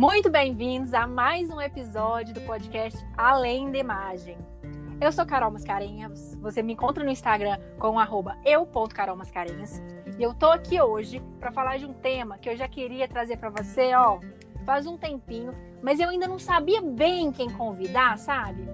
Muito bem-vindos a mais um episódio do podcast Além da Imagem. Eu sou Carol Mascarenhas, você me encontra no Instagram com eu.carolmascarenhas e eu tô aqui hoje para falar de um tema que eu já queria trazer para você, ó, faz um tempinho, mas eu ainda não sabia bem quem convidar, sabe?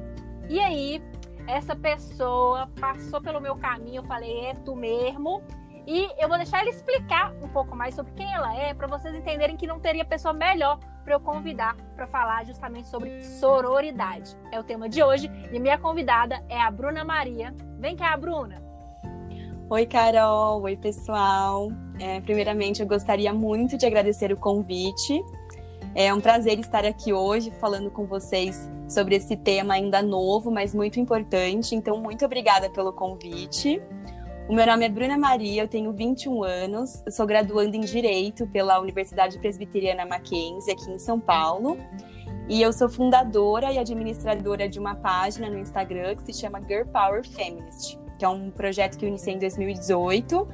E aí, essa pessoa passou pelo meu caminho, eu falei, é tu mesmo, e eu vou deixar ela explicar um pouco mais sobre quem ela é, para vocês entenderem que não teria pessoa melhor para eu convidar para falar justamente sobre sororidade. É o tema de hoje e minha convidada é a Bruna Maria. Vem cá, Bruna. Oi, Carol. Oi, pessoal. É, primeiramente, eu gostaria muito de agradecer o convite. É um prazer estar aqui hoje falando com vocês sobre esse tema ainda novo, mas muito importante. Então, muito obrigada pelo convite. O meu nome é Bruna Maria, eu tenho 21 anos, sou graduanda em Direito pela Universidade Presbiteriana Mackenzie, aqui em São Paulo. E eu sou fundadora e administradora de uma página no Instagram que se chama Girl Power Feminist, que é um projeto que eu iniciei em 2018.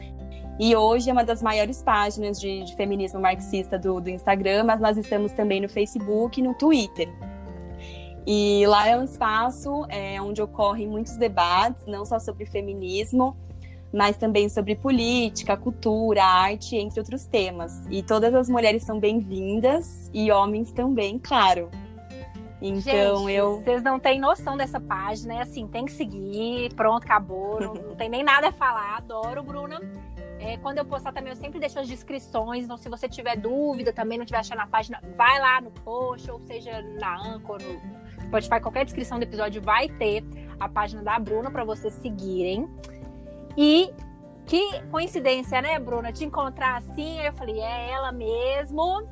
E hoje é uma das maiores páginas de, de feminismo marxista do, do Instagram, mas nós estamos também no Facebook e no Twitter. E lá é um espaço é, onde ocorrem muitos debates, não só sobre feminismo, mas também sobre política, cultura, arte, entre outros temas. E todas as mulheres são bem-vindas e homens também, claro. Então Gente, eu. Vocês não têm noção dessa página, é assim, tem que seguir, pronto, acabou, não, não tem nem nada a falar, adoro, Bruna. É, quando eu postar também, eu sempre deixo as descrições. Então, se você tiver dúvida também, não tiver achando a página, vai lá no post, ou seja, na Anchor, no Spotify, qualquer descrição do episódio vai ter a página da Bruna para vocês seguirem. E que coincidência, né, Bruna? Te encontrar assim, eu falei, é ela mesmo.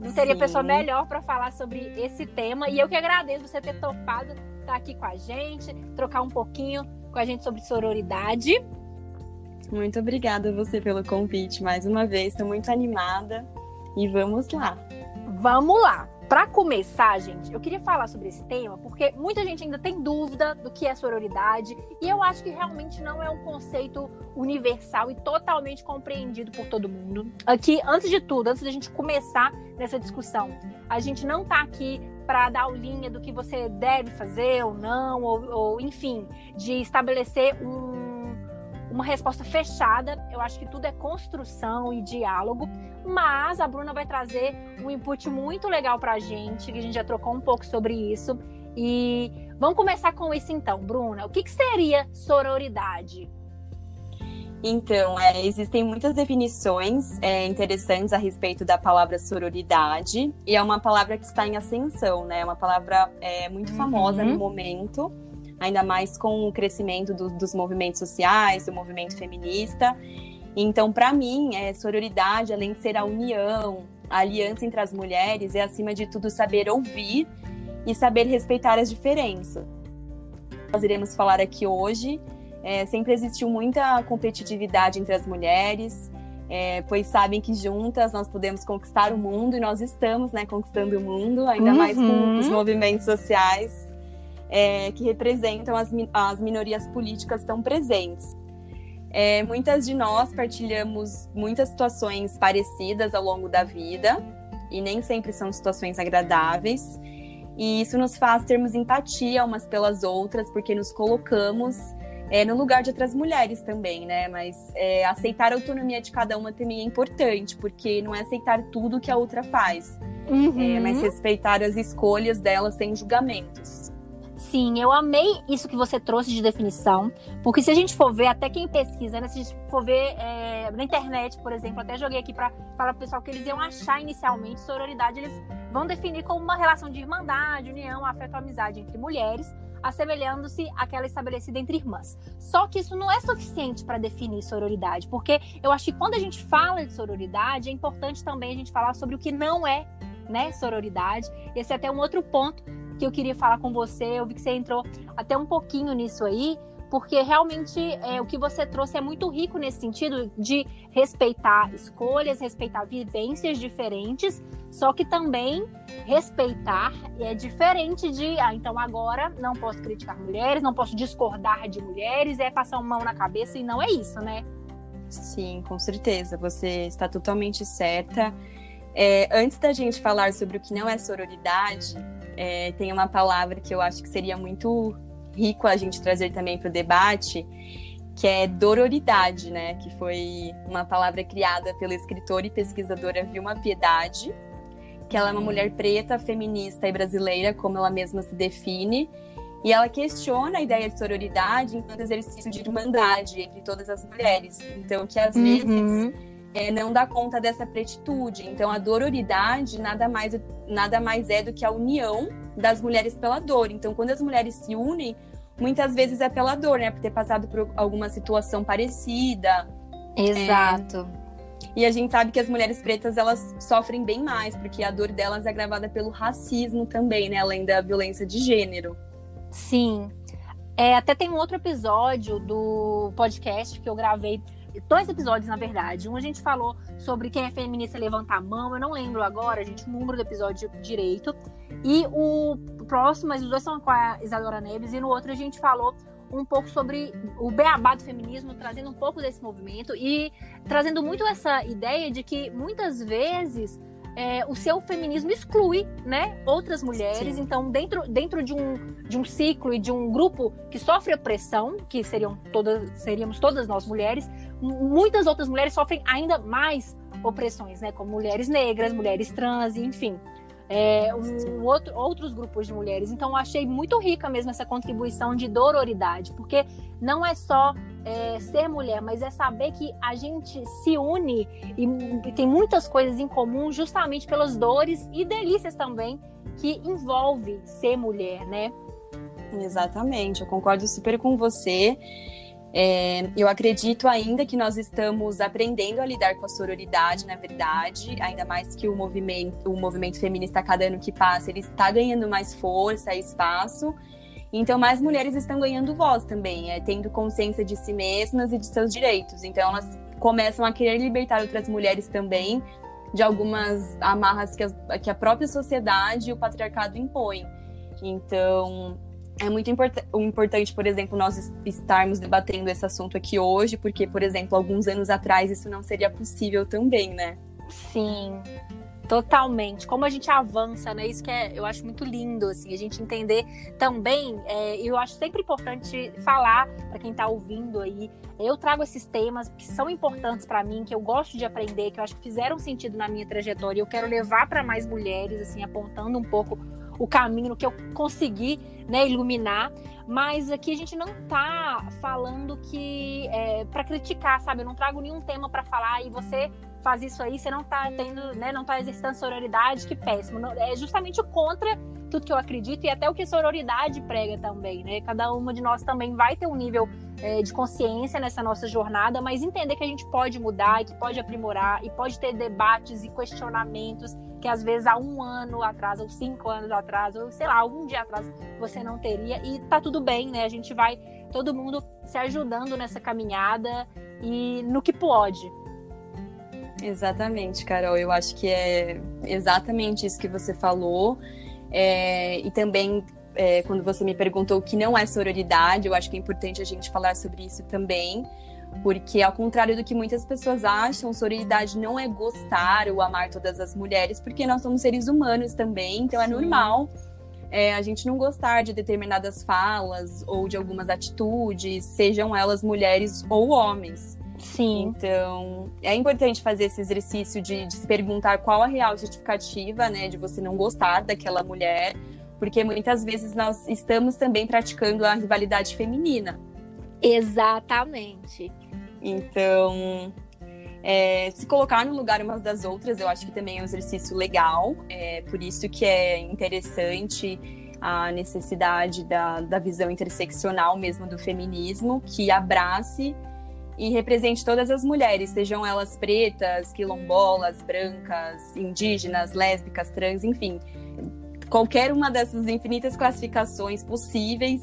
Não teria Sim. pessoa melhor para falar sobre esse tema. E eu que agradeço você ter topado estar tá aqui com a gente, trocar um pouquinho com a gente sobre sororidade. Muito obrigada a você pelo convite mais uma vez. Estou muito animada e vamos lá. Vamos lá. Para começar, gente, eu queria falar sobre esse tema porque muita gente ainda tem dúvida do que é sororidade e eu acho que realmente não é um conceito universal e totalmente compreendido por todo mundo. Aqui, antes de tudo, antes da gente começar nessa discussão, a gente não está aqui para dar linha do que você deve fazer ou não, ou, ou enfim, de estabelecer um uma resposta fechada. Eu acho que tudo é construção e diálogo. Mas a Bruna vai trazer um input muito legal para a gente, que a gente já trocou um pouco sobre isso. E vamos começar com isso então, Bruna. O que, que seria sororidade? Então, é, existem muitas definições é, interessantes a respeito da palavra sororidade, e é uma palavra que está em ascensão, né? É uma palavra é, muito famosa uhum. no momento ainda mais com o crescimento do, dos movimentos sociais, do movimento feminista. Então, para mim, é, sororidade, além de ser a união, a aliança entre as mulheres, é acima de tudo saber ouvir e saber respeitar as diferenças. Nós iremos falar aqui hoje. É, sempre existiu muita competitividade entre as mulheres, é, pois sabem que juntas nós podemos conquistar o mundo e nós estamos né, conquistando o mundo, ainda uhum. mais com os movimentos sociais é, que representam as, as minorias políticas tão presentes. É, muitas de nós partilhamos muitas situações parecidas ao longo da vida, e nem sempre são situações agradáveis. E isso nos faz termos empatia umas pelas outras, porque nos colocamos é, no lugar de outras mulheres também, né? Mas é, aceitar a autonomia de cada uma também é importante, porque não é aceitar tudo que a outra faz, uhum. é, mas respeitar as escolhas dela sem julgamentos. Sim, eu amei isso que você trouxe de definição, porque se a gente for ver, até quem pesquisa, né, se a gente for ver é, na internet, por exemplo, até joguei aqui para falar pro pessoal que eles iam achar inicialmente sororidade, eles vão definir como uma relação de irmandade, união, afeto, amizade entre mulheres, assemelhando-se àquela estabelecida entre irmãs. Só que isso não é suficiente para definir sororidade, porque eu acho que quando a gente fala de sororidade, é importante também a gente falar sobre o que não é né, sororidade. Esse é até um outro ponto que eu queria falar com você. Eu vi que você entrou até um pouquinho nisso aí, porque realmente é, o que você trouxe é muito rico nesse sentido de respeitar escolhas, respeitar vivências diferentes, só que também respeitar é diferente de, ah, então agora não posso criticar mulheres, não posso discordar de mulheres, é passar uma mão na cabeça e não é isso, né? Sim, com certeza. Você está totalmente certa. É, antes da gente falar sobre o que não é sororidade, é, tem uma palavra que eu acho que seria muito rico a gente trazer também para o debate, que é dororidade, né? Que foi uma palavra criada pela escritora e pesquisadora Vilma Piedade, que ela é uma mulher preta, feminista e brasileira, como ela mesma se define, e ela questiona a ideia de sororidade enquanto exercício de irmandade entre todas as mulheres. Então, que às uhum. vezes é, não dá conta dessa pretitude. Então, a dororidade nada mais, nada mais é do que a união das mulheres pela dor. Então, quando as mulheres se unem, muitas vezes é pela dor, né? Por ter passado por alguma situação parecida. Exato. É... E a gente sabe que as mulheres pretas elas sofrem bem mais, porque a dor delas é agravada pelo racismo também, né? Além da violência de gênero. Sim. É, até tem um outro episódio do podcast que eu gravei. Dois episódios, na verdade. Um a gente falou sobre quem é feminista levanta a mão. Eu não lembro agora, a gente, o número do episódio direito. E o próximo, mas os dois são com a Isadora Neves. E no outro a gente falou um pouco sobre o beabá do feminismo, trazendo um pouco desse movimento e trazendo muito essa ideia de que muitas vezes é, o seu feminismo exclui né, outras mulheres. Sim. Então, dentro, dentro de, um, de um ciclo e de um grupo que sofre opressão, que seriam todas, seríamos todas nós mulheres, muitas outras mulheres sofrem ainda mais opressões, né? Como mulheres negras, mulheres trans, enfim é, um, outro, outros grupos de mulheres. Então, achei muito rica mesmo essa contribuição de dororidade, porque não é só é, ser mulher, mas é saber que a gente se une e, e tem muitas coisas em comum justamente pelas dores e delícias também que envolve ser mulher, né? Exatamente, eu concordo super com você. É, eu acredito ainda que nós estamos aprendendo a lidar com a sororidade, na verdade, ainda mais que o movimento, o movimento feminista, cada ano que passa, ele está ganhando mais força e espaço. Então, mais mulheres estão ganhando voz também, é, tendo consciência de si mesmas e de seus direitos. Então, elas começam a querer libertar outras mulheres também de algumas amarras que que a própria sociedade e o patriarcado impõem. Então, é muito import importante, por exemplo, nós estarmos debatendo esse assunto aqui hoje, porque, por exemplo, alguns anos atrás isso não seria possível também, né? Sim, totalmente. Como a gente avança, né? Isso que é, eu acho muito lindo, assim, a gente entender também. É, eu acho sempre importante falar para quem está ouvindo aí. Eu trago esses temas que são importantes para mim, que eu gosto de aprender, que eu acho que fizeram sentido na minha trajetória. Eu quero levar para mais mulheres, assim, apontando um pouco o caminho que eu consegui né, iluminar. Mas aqui a gente não tá falando que é, para criticar, sabe? Eu não trago nenhum tema para falar e você faz isso aí, você não tá tendo, né, não tá exercitando sororidade, que péssimo. Não, é justamente contra tudo que eu acredito e até o que sororidade prega também, né? Cada uma de nós também vai ter um nível é, de consciência nessa nossa jornada, mas entender que a gente pode mudar e que pode aprimorar e pode ter debates e questionamentos que às vezes há um ano atrás, ou cinco anos atrás, ou sei lá, algum dia atrás você não teria. E tá tudo bem, né? A gente vai todo mundo se ajudando nessa caminhada e no que pode. Exatamente, Carol. Eu acho que é exatamente isso que você falou. É, e também, é, quando você me perguntou o que não é sororidade, eu acho que é importante a gente falar sobre isso também. Porque, ao contrário do que muitas pessoas acham, sororidade não é gostar ou amar todas as mulheres, porque nós somos seres humanos também, então é Sim. é normal é, a gente não gostar de determinadas falas ou de algumas atitudes, sejam elas mulheres ou homens. Sim. Então, é importante fazer esse exercício de, de se perguntar qual a real justificativa, né, de você não gostar daquela mulher, porque muitas vezes nós estamos também praticando a rivalidade feminina. Exatamente. Então, é, se colocar no lugar umas das outras, eu acho que também é um exercício legal. É por isso que é interessante a necessidade da, da visão interseccional mesmo do feminismo, que abrace e represente todas as mulheres, sejam elas pretas, quilombolas, brancas, indígenas, lésbicas, trans, enfim. Qualquer uma dessas infinitas classificações possíveis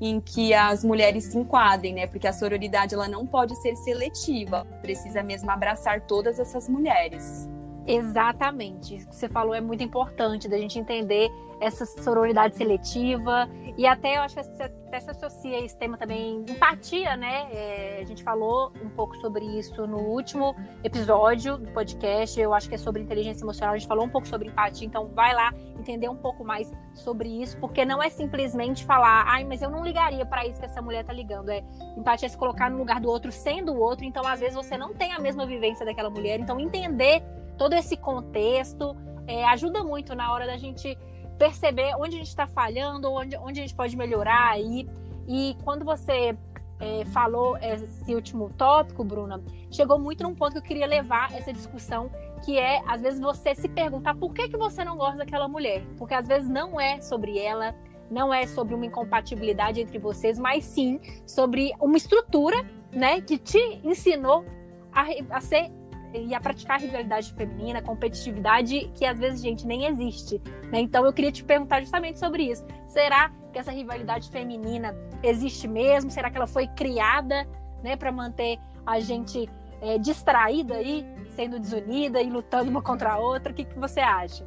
em que as mulheres se enquadrem, né? Porque a sororidade ela não pode ser seletiva, precisa mesmo abraçar todas essas mulheres. Exatamente. Isso que você falou é muito importante da gente entender essa sororidade seletiva e até eu acho que até se associa esse tema também, empatia, né? É, a gente falou um pouco sobre isso no último episódio do podcast. Eu acho que é sobre inteligência emocional. A gente falou um pouco sobre empatia, então vai lá entender um pouco mais sobre isso, porque não é simplesmente falar, ai, mas eu não ligaria para isso que essa mulher tá ligando. É empatia é se colocar no lugar do outro, sendo o outro. Então, às vezes, você não tem a mesma vivência daquela mulher. Então, entender todo esse contexto é, ajuda muito na hora da gente perceber onde a gente está falhando, onde, onde a gente pode melhorar aí. E quando você é, falou esse último tópico, Bruna, chegou muito num ponto que eu queria levar essa discussão, que é, às vezes, você se perguntar por que, que você não gosta daquela mulher. Porque às vezes não é sobre ela, não é sobre uma incompatibilidade entre vocês, mas sim sobre uma estrutura, né, que te ensinou a, a ser e a praticar rivalidade feminina, competitividade que às vezes, gente, nem existe. Né? Então eu queria te perguntar justamente sobre isso. Será que essa rivalidade feminina existe mesmo? Será que ela foi criada né, para manter a gente é, distraída aí, sendo desunida e lutando uma contra a outra? O que, que você acha?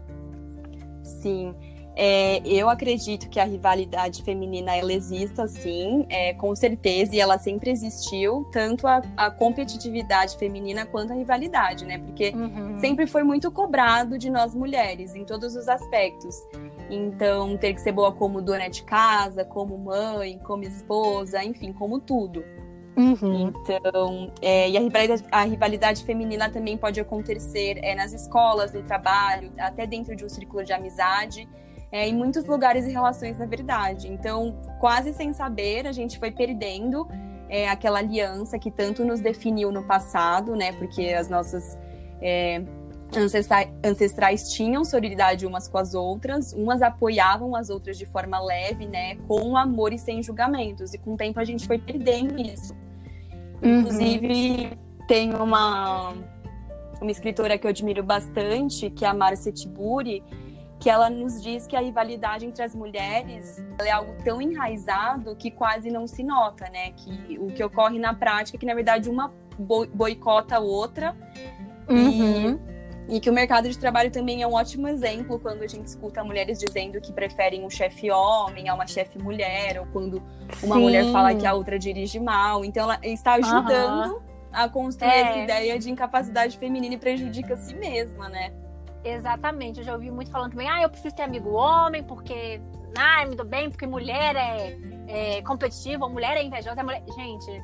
Sim. É, eu acredito que a rivalidade feminina ela exista, sim, é, com certeza, e ela sempre existiu, tanto a, a, competitividade feminina quanto a rivalidade, né? Porque uhum. sempre foi muito cobrado de nós mulheres, em todos os aspectos. Então, ter que ser boa como dona de casa, como mãe, como esposa, enfim, como tudo. Uhum. Então, é, e a rivalidade, a rivalidade, feminina também pode acontecer é, nas escolas, no trabalho, até dentro de um círculo de amizade é, em muitos lugares e relações na verdade. Então, quase sem saber, a gente foi perdendo é, aquela aliança que tanto nos definiu no passado, né? Porque as nossas é, ancestrais, ancestrais tinham sororidade umas com as outras, umas apoiavam as outras de forma leve, né? Com amor e sem julgamentos. E com o tempo a gente foi perdendo isso. Uhum. Inclusive, tem uma, uma escritora que eu admiro bastante, que é a Marcia Tiburi, que ela nos diz que a rivalidade entre as mulheres é algo tão enraizado que quase não se nota, né? Que o que ocorre na prática é que, na verdade, uma boicota a outra. Uhum. E, e, que o mercado de trabalho também é um ótimo exemplo quando a gente escuta mulheres dizendo que preferem um chefe homem a uma chefe mulher, ou quando uma Sim. mulher fala que a outra dirige mal. Então, ela está ajudando uhum. a construir é. essa ideia de incapacidade feminina e prejudica a si mesma, né? Exatamente. Eu já ouvi muito falando também, ah, eu preciso ter amigo homem, porque, ah, me dou bem, porque mulher é, é competitiva, mulher é invejosa. É mulher... Gente,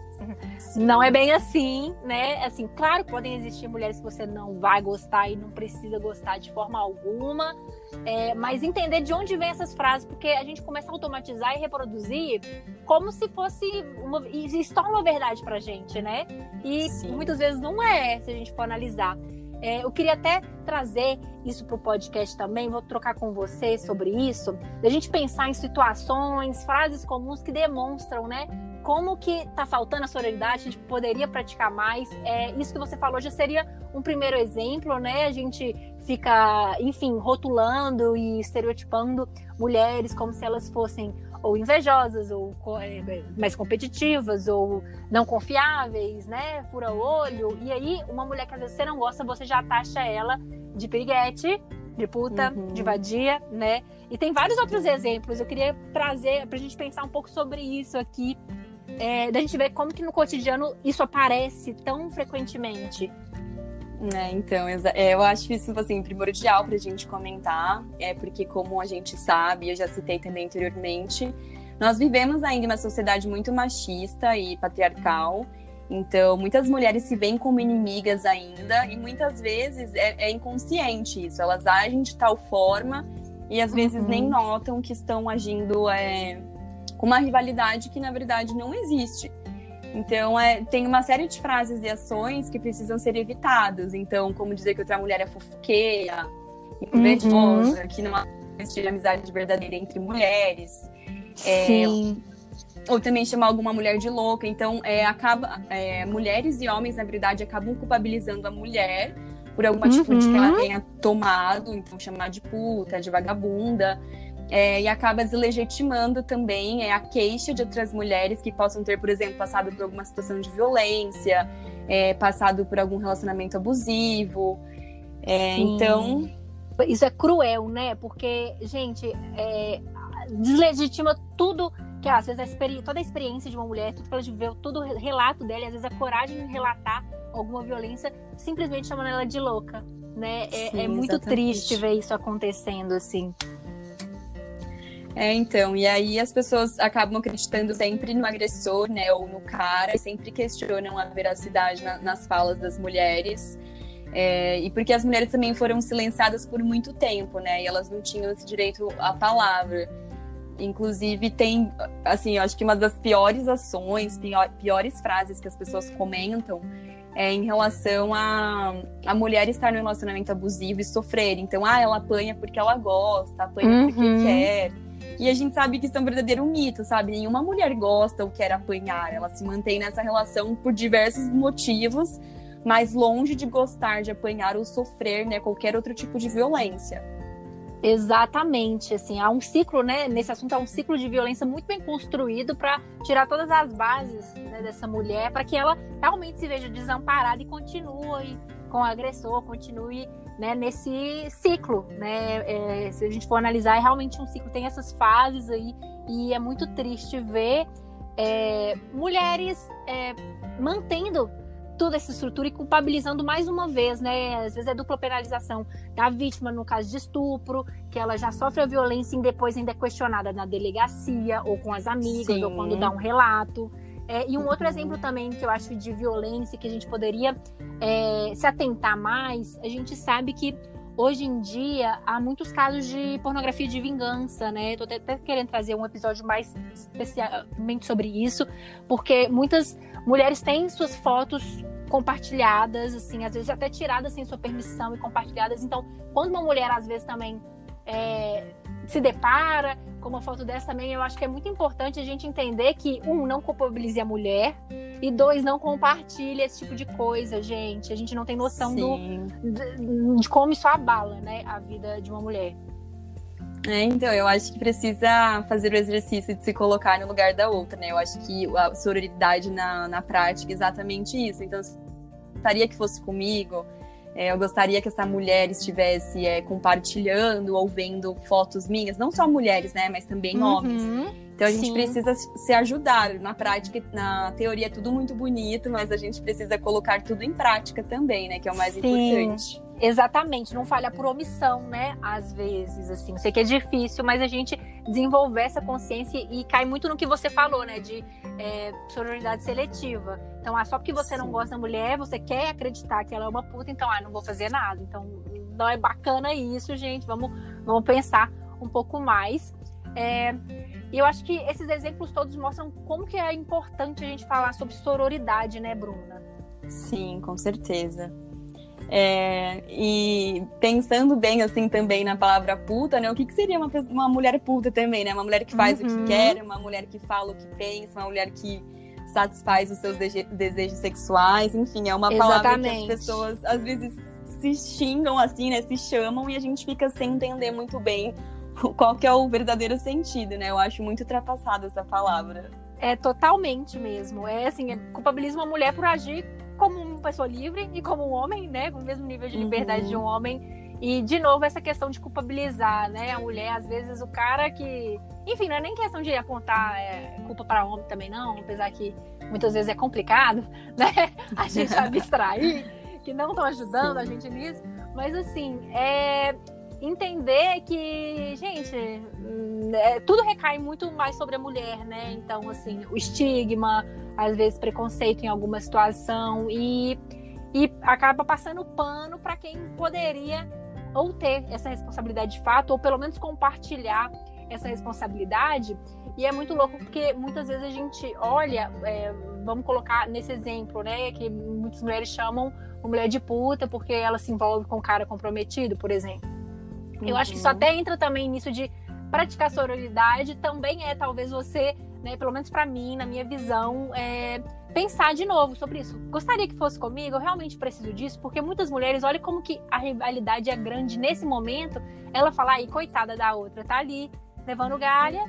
não é bem assim, né? Assim, claro que podem existir mulheres que você não vai gostar e não precisa gostar de forma alguma, é, mas entender de onde vem essas frases, porque a gente começa a automatizar e reproduzir como se fosse uma. E se torna uma verdade pra gente, né? E Sim. muitas vezes não é, se a gente for analisar. É, eu queria até trazer isso para o podcast também, vou trocar com você sobre isso, da gente pensar em situações, frases comuns que demonstram, né? Como que está faltando a sororidade, a gente poderia praticar mais. É, isso que você falou já seria um primeiro exemplo, né? A gente fica, enfim, rotulando e estereotipando mulheres como se elas fossem ou invejosas, ou é, mais competitivas, ou não confiáveis, né? Fura olho. E aí, uma mulher que às vezes você não gosta, você já taxa ela de piriguete, de puta, uhum. de vadia, né? E tem vários outros exemplos. Eu queria trazer pra gente pensar um pouco sobre isso aqui. É, da gente ver como que no cotidiano isso aparece tão frequentemente. É, então, é, eu acho isso assim, primordial para a gente comentar, é porque, como a gente sabe, eu já citei também anteriormente, nós vivemos ainda uma sociedade muito machista e patriarcal. Então, muitas mulheres se veem como inimigas ainda, e muitas vezes é, é inconsciente isso. Elas agem de tal forma e às vezes uhum. nem notam que estão agindo é, com uma rivalidade que na verdade não existe. Então, é, tem uma série de frases e ações que precisam ser evitadas. Então, como dizer que outra mulher é fofoqueira, invejosa, uhum. que não há amizade verdadeira entre mulheres. É, Sim. Ou também chamar alguma mulher de louca. Então, é, acaba, é, mulheres e homens, na verdade, acabam culpabilizando a mulher por alguma atitude uhum. que ela uhum. tenha tomado. Então, chamar de puta, de vagabunda é, e acaba deslegitimando também é, a queixa de outras mulheres que possam ter, por exemplo, passado por alguma situação de violência, é, passado por algum relacionamento abusivo. É, então. Isso é cruel, né? Porque, gente, é, deslegitima tudo que às vezes a toda a experiência de uma mulher, tudo que ela viveu, todo o relato dela, e às vezes a coragem de relatar alguma violência, simplesmente chamando ela de louca, né? É, Sim, é muito exatamente. triste ver isso acontecendo, assim. É, então, e aí as pessoas acabam acreditando sempre no agressor, né, ou no cara, e sempre questionam a veracidade na, nas falas das mulheres. É, e porque as mulheres também foram silenciadas por muito tempo, né, e elas não tinham esse direito à palavra. Inclusive, tem, assim, eu acho que uma das piores ações, pior, piores frases que as pessoas comentam é em relação a, a mulher estar no relacionamento abusivo e sofrer. Então, ah, ela apanha porque ela gosta, apanha uhum. porque quer. E a gente sabe que isso é um verdadeiro mito, sabe? Nenhuma mulher gosta ou quer apanhar. Ela se mantém nessa relação por diversos motivos, mas longe de gostar de apanhar ou sofrer, né, qualquer outro tipo de violência. Exatamente, assim, há um ciclo, né? Nesse assunto há um ciclo de violência muito bem construído para tirar todas as bases né, dessa mulher, para que ela realmente se veja desamparada e continue com o agressor, continue né, nesse ciclo, né? É, se a gente for analisar, é realmente um ciclo, tem essas fases aí, e é muito triste ver é, mulheres é, mantendo toda essa estrutura e culpabilizando mais uma vez, né? Às vezes é dupla penalização da vítima no caso de estupro, que ela já sofre a violência e depois ainda é questionada na delegacia ou com as amigas Sim. ou quando dá um relato. É, e um outro exemplo também que eu acho de violência que a gente poderia é, se atentar mais, a gente sabe que hoje em dia há muitos casos de pornografia de vingança, né? Tô até, até querendo trazer um episódio mais especialmente sobre isso, porque muitas mulheres têm suas fotos compartilhadas, assim, às vezes até tiradas sem sua permissão e compartilhadas. Então, quando uma mulher às vezes também é, se depara com uma foto dessa também, eu acho que é muito importante a gente entender que, um, não culpabilize a mulher, e dois, não compartilhe esse tipo de coisa, gente. A gente não tem noção do, de, de, como isso abala, né, a vida de uma mulher. É, então, eu acho que precisa fazer o exercício de se colocar no lugar da outra, né? Eu acho que a sororidade na, na prática é exatamente isso. Então, gostaria que fosse comigo, é, eu gostaria que essa mulher estivesse é, compartilhando ou vendo fotos minhas, não só mulheres, né, mas também uhum, homens. Então a gente sim. precisa se ajudar. Na prática, na teoria é tudo muito bonito, mas a gente precisa colocar tudo em prática também, né, que é o mais sim. importante. Exatamente, não falha por omissão, né? Às vezes, assim. Sei que é difícil, mas a gente desenvolver essa consciência e cai muito no que você falou, né? De é, sororidade seletiva. Então, ah, só porque você Sim. não gosta da mulher, você quer acreditar que ela é uma puta, então, ah, não vou fazer nada. Então, não é bacana isso, gente. Vamos, vamos pensar um pouco mais. É, e eu acho que esses exemplos todos mostram como que é importante a gente falar sobre sororidade, né, Bruna? Sim, com certeza. É, e pensando bem assim também na palavra puta, né? O que, que seria uma, uma mulher puta também, né? Uma mulher que faz uhum. o que uhum. quer, uma mulher que fala o que pensa, uma mulher que satisfaz os seus de desejos sexuais, enfim, é uma Exatamente. palavra que as pessoas às vezes se xingam assim, né? Se chamam e a gente fica sem entender muito bem qual que é o verdadeiro sentido, né? Eu acho muito ultrapassada essa palavra. É totalmente mesmo. É assim, é, culpabiliza uma mulher por agir como uma pessoa livre e como um homem, né? Com o mesmo nível de liberdade uhum. de um homem. E, de novo, essa questão de culpabilizar, né? A mulher, às vezes, o cara que. Enfim, não é nem questão de apontar é, culpa para homem também, não, apesar que muitas vezes é complicado, né? A gente abstrair, que não estão ajudando Sim. a gente nisso. Mas, assim, é entender que, gente, é, tudo recai muito mais sobre a mulher, né? Então, assim, o estigma, às vezes preconceito em alguma situação e, e acaba passando pano para quem poderia ou ter essa responsabilidade de fato, ou pelo menos compartilhar essa responsabilidade. E é muito louco porque muitas vezes a gente olha, é, vamos colocar nesse exemplo, né, que muitas mulheres chamam uma mulher de puta porque ela se envolve com um cara comprometido, por exemplo. Eu acho que isso uhum. até entra também nisso de praticar sororidade, também é talvez você né, pelo menos para mim, na minha visão, é, pensar de novo sobre isso. Gostaria que fosse comigo, eu realmente preciso disso, porque muitas mulheres, olha como que a rivalidade é grande nesse momento, ela fala, aí, coitada da outra, tá ali, levando galha,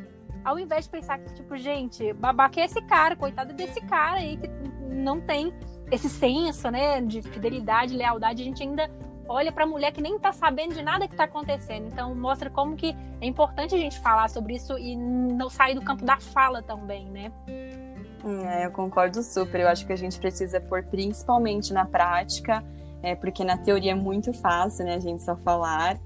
ao invés de pensar que, tipo, gente, babaca é esse cara, coitada desse cara aí, que não tem esse senso, né, de fidelidade, lealdade, a gente ainda olha para a mulher que nem está sabendo de nada que está acontecendo. Então mostra como que é importante a gente falar sobre isso e não sair do campo da fala também, né? É, eu concordo super. Eu acho que a gente precisa pôr principalmente na prática, é, porque na teoria é muito fácil, né, a gente só falar.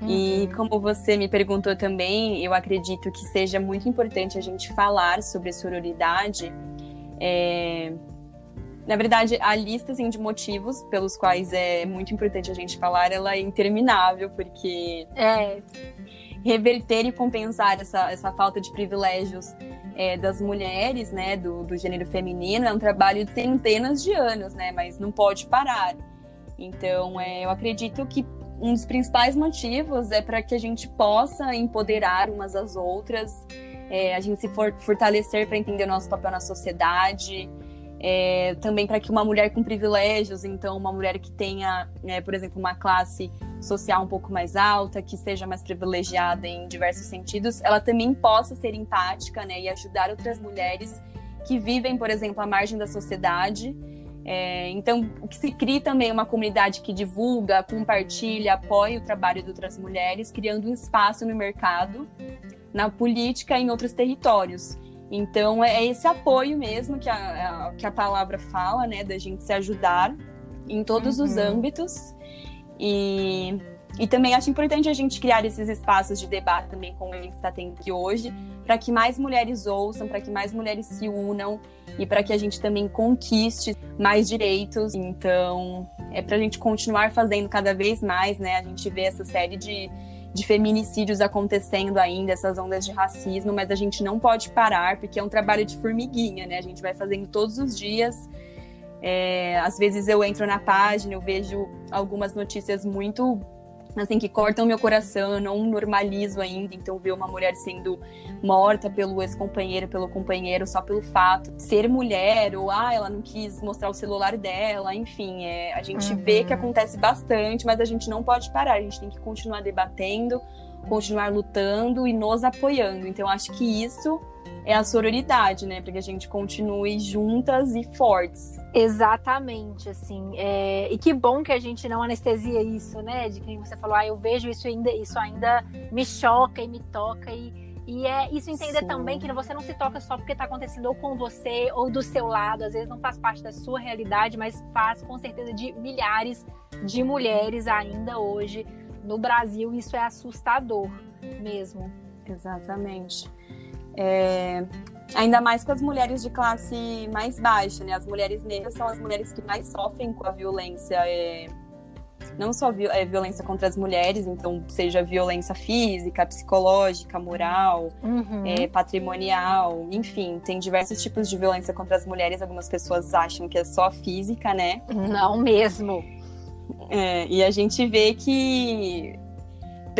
Uhum. E como você me perguntou também, eu acredito que seja muito importante a gente falar sobre sororidade. É... Na verdade, a lista assim, de motivos pelos quais é muito importante a gente falar, ela é interminável, porque é, reverter e compensar essa, essa falta de privilégios é, das mulheres, né, do, do gênero feminino, é um trabalho de centenas de anos, né, mas não pode parar. Então, é, eu acredito que um dos principais motivos é para que a gente possa empoderar umas às outras, é, a gente se for, fortalecer para entender o nosso papel na sociedade, é, também para que uma mulher com privilégios, então uma mulher que tenha, é, por exemplo, uma classe social um pouco mais alta, que seja mais privilegiada em diversos sentidos, ela também possa ser empática né, e ajudar outras mulheres que vivem, por exemplo, à margem da sociedade é, então, que se cria também é uma comunidade que divulga, compartilha, apoia o trabalho de outras mulheres, criando um espaço no mercado, na política e em outros territórios. Então, é esse apoio mesmo que a, a que a palavra fala, né, da gente se ajudar em todos uhum. os âmbitos. E e também acho importante a gente criar esses espaços de debate também, como a gente está tendo aqui hoje, para que mais mulheres ouçam, para que mais mulheres se unam e para que a gente também conquiste mais direitos. Então, é para a gente continuar fazendo cada vez mais, né? A gente vê essa série de, de feminicídios acontecendo ainda, essas ondas de racismo, mas a gente não pode parar, porque é um trabalho de formiguinha, né? A gente vai fazendo todos os dias. É, às vezes eu entro na página, eu vejo algumas notícias muito assim, que cortam meu coração, eu não normalizo ainda, então ver uma mulher sendo morta pelo ex-companheiro, pelo companheiro, só pelo fato de ser mulher, ou ah, ela não quis mostrar o celular dela, enfim, é, a gente uhum. vê que acontece bastante, mas a gente não pode parar, a gente tem que continuar debatendo, continuar lutando e nos apoiando. Então, acho que isso é a sororidade, né? Para que a gente continue juntas e fortes. Exatamente, assim. É... E que bom que a gente não anestesia isso, né? De quem você falou, ah, eu vejo isso ainda, isso ainda me choca e me toca e e é isso entender Sim. também que você não se toca só porque está acontecendo ou com você ou do seu lado, às vezes não faz parte da sua realidade, mas faz com certeza de milhares de mulheres ainda hoje no Brasil. Isso é assustador mesmo. Exatamente. É, ainda mais com as mulheres de classe mais baixa, né? As mulheres negras são as mulheres que mais sofrem com a violência, é, não só vi, é, violência contra as mulheres, então seja violência física, psicológica, moral, uhum. é, patrimonial, enfim, tem diversos tipos de violência contra as mulheres. Algumas pessoas acham que é só física, né? Não mesmo. É, e a gente vê que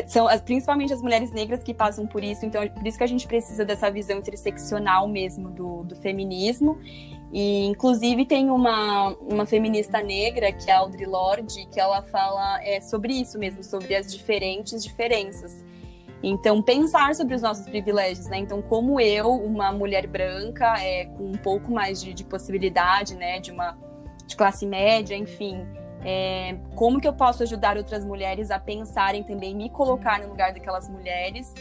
são principalmente as mulheres negras que passam por isso, então é por isso que a gente precisa dessa visão interseccional mesmo do, do feminismo. E, inclusive, tem uma, uma feminista negra, que é a Audre Lorde, que ela fala é, sobre isso mesmo, sobre as diferentes diferenças. Então, pensar sobre os nossos privilégios, né? Então, como eu, uma mulher branca, é, com um pouco mais de, de possibilidade, né, de uma de classe média, enfim, é, como que eu posso ajudar outras mulheres a pensarem também, me colocar no lugar daquelas mulheres.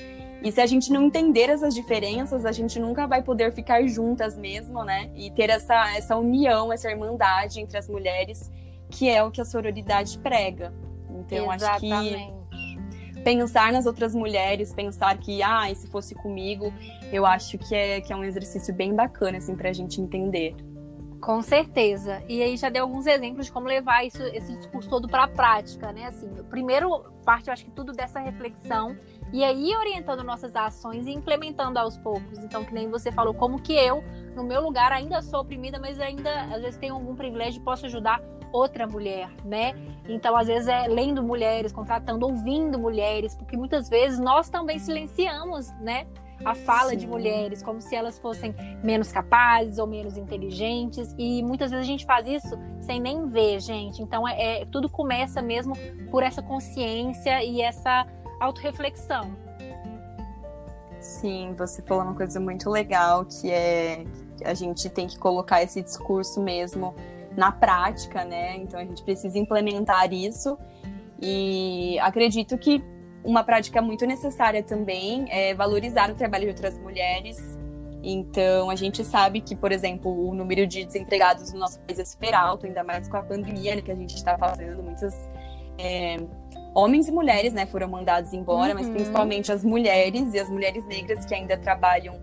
E se a gente não entender essas diferenças, a gente nunca vai poder ficar juntas mesmo, né? E ter essa, essa união, essa irmandade entre as mulheres, que é o que a sororidade prega. Então, Exatamente. acho que pensar nas outras mulheres, pensar que, ah, se fosse comigo, eu acho que é, que é um exercício bem bacana, assim, pra gente entender. Com certeza. E aí já deu alguns exemplos de como levar isso, esse discurso todo para a prática, né? Assim, primeiro parte, eu acho que tudo dessa reflexão e aí orientando nossas ações e implementando aos poucos. Então, que nem você falou, como que eu, no meu lugar, ainda sou oprimida, mas ainda às vezes tenho algum privilégio e posso ajudar outra mulher, né? Então, às vezes é lendo mulheres, contratando, ouvindo mulheres, porque muitas vezes nós também silenciamos, né? A fala Sim. de mulheres, como se elas fossem menos capazes ou menos inteligentes. E muitas vezes a gente faz isso sem nem ver, gente. Então é, é tudo começa mesmo por essa consciência e essa autorreflexão. Sim, você falou uma coisa muito legal que é que a gente tem que colocar esse discurso mesmo na prática, né? Então a gente precisa implementar isso E acredito que uma prática muito necessária também é valorizar o trabalho de outras mulheres. Então, a gente sabe que, por exemplo, o número de desempregados no nosso país é super alto, ainda mais com a pandemia que a gente está fazendo. Muitas é, homens e mulheres né, foram mandados embora, uhum. mas principalmente as mulheres e as mulheres negras que ainda trabalham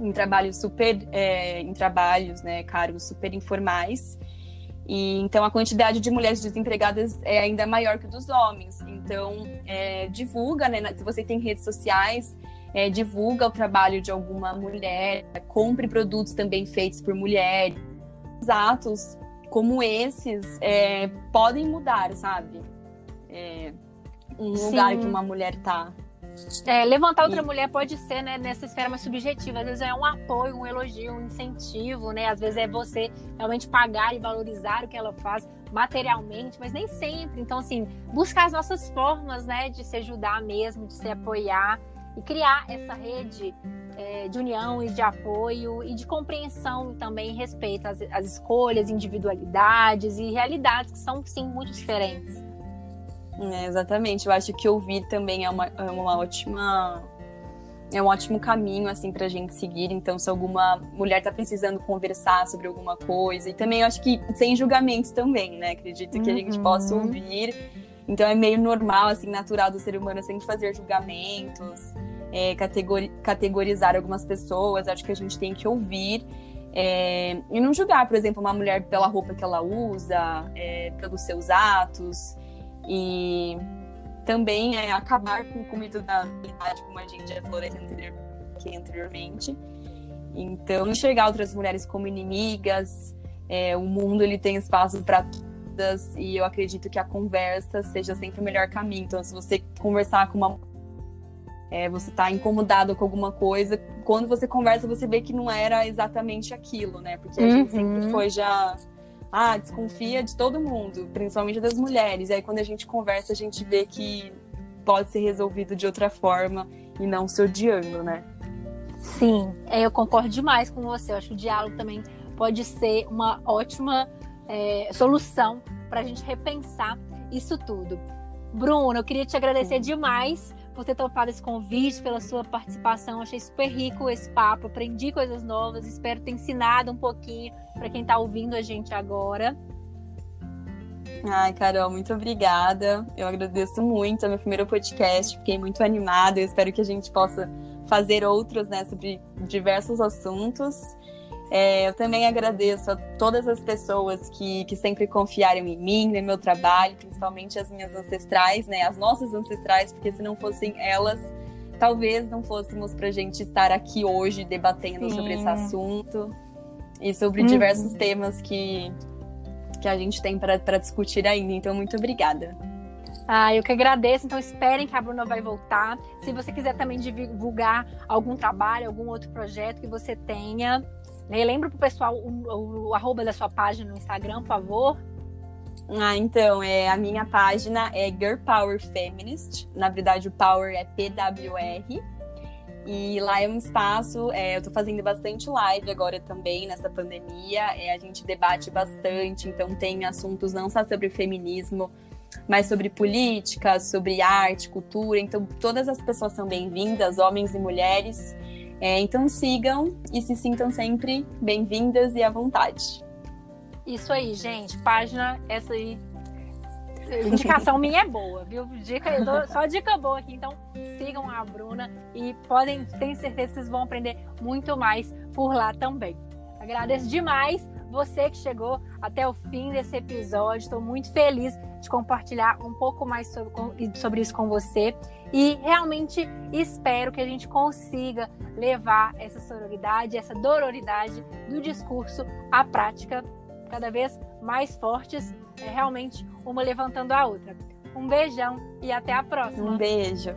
em trabalhos super, é, em trabalhos, né, cargos super informais. E, então a quantidade de mulheres desempregadas é ainda maior que dos homens. Então é, divulga, né? Se você tem redes sociais, é, divulga o trabalho de alguma mulher, compre produtos também feitos por mulheres. Atos como esses é, podem mudar, sabe? É, um Sim. lugar que uma mulher tá. É, levantar outra e... mulher pode ser né, nessa esfera mais subjetiva. Às vezes é um apoio, um elogio, um incentivo, né? Às vezes é você realmente pagar e valorizar o que ela faz materialmente, mas nem sempre. Então, assim, buscar as nossas formas, né, de se ajudar mesmo, de se apoiar e criar essa rede é, de união e de apoio e de compreensão também respeito às, às escolhas, individualidades e realidades que são, sim, muito diferentes. É, exatamente. Eu acho que ouvir também é uma, é uma ótima. É um ótimo caminho, assim, pra gente seguir. Então, se alguma mulher tá precisando conversar sobre alguma coisa. E também eu acho que sem julgamentos também, né? Acredito que uhum. a gente uhum. possa ouvir. Então, é meio normal, assim, natural do ser humano sempre fazer julgamentos, é, categori categorizar algumas pessoas. Acho que a gente tem que ouvir. É, e não julgar, por exemplo, uma mulher pela roupa que ela usa, é, pelos seus atos. E também é acabar com o mito da realidade, como a gente já falou aqui anteriormente. Então, enxergar outras mulheres como inimigas, é, o mundo ele tem espaço para todas e eu acredito que a conversa seja sempre o melhor caminho. Então, se você conversar com uma é, você está incomodado com alguma coisa, quando você conversa você vê que não era exatamente aquilo, né? Porque a uhum. gente sempre uhum. foi já ah, desconfia de todo mundo, principalmente das mulheres. E aí quando a gente conversa, a gente vê que pode ser resolvido de outra forma e não se odiando, né? Sim, é, eu concordo demais com você. Eu acho que o diálogo também pode ser uma ótima é, solução para a gente repensar isso tudo. Bruno, eu queria te agradecer demais por ter topado esse convite, pela sua participação. Achei super rico esse papo, aprendi coisas novas, espero ter ensinado um pouquinho para quem está ouvindo a gente agora. Ai, Carol, muito obrigada. Eu agradeço muito. É meu primeiro podcast, fiquei muito animada. Eu espero que a gente possa fazer outros, né, sobre diversos assuntos. É, eu também agradeço a todas as pessoas que, que sempre confiaram em mim, no meu trabalho, principalmente as minhas ancestrais, né, as nossas ancestrais, porque se não fossem elas, talvez não fôssemos para a gente estar aqui hoje debatendo Sim. sobre esse assunto e sobre uhum. diversos temas que, que a gente tem para discutir ainda. Então, muito obrigada. Ah, eu que agradeço. Então, esperem que a Bruna vai voltar. Se você quiser também divulgar algum trabalho, algum outro projeto que você tenha, né? Lembra pro pessoal o, o, o arroba da sua página no Instagram, por favor. Ah, então, é, a minha página é Girl Power Feminist. Na verdade, o Power é PWR. E lá é um espaço, é, eu tô fazendo bastante live agora também nessa pandemia. É, a gente debate bastante, então tem assuntos não só sobre feminismo, mas sobre política, sobre arte, cultura. Então, todas as pessoas são bem-vindas, homens e mulheres. É, então sigam e se sintam sempre bem-vindas e à vontade. Isso aí, gente. Página, essa aí. Indicação minha é boa, viu? Dica, só dica boa aqui. Então, sigam a Bruna e podem, tenho certeza que vocês vão aprender muito mais por lá também. Agradeço demais você que chegou até o fim desse episódio. Estou muito feliz de compartilhar um pouco mais sobre, sobre isso com você. E realmente espero que a gente consiga levar essa sororidade, essa dororidade do discurso à prática cada vez mais fortes, é realmente uma levantando a outra. Um beijão e até a próxima. Um beijo.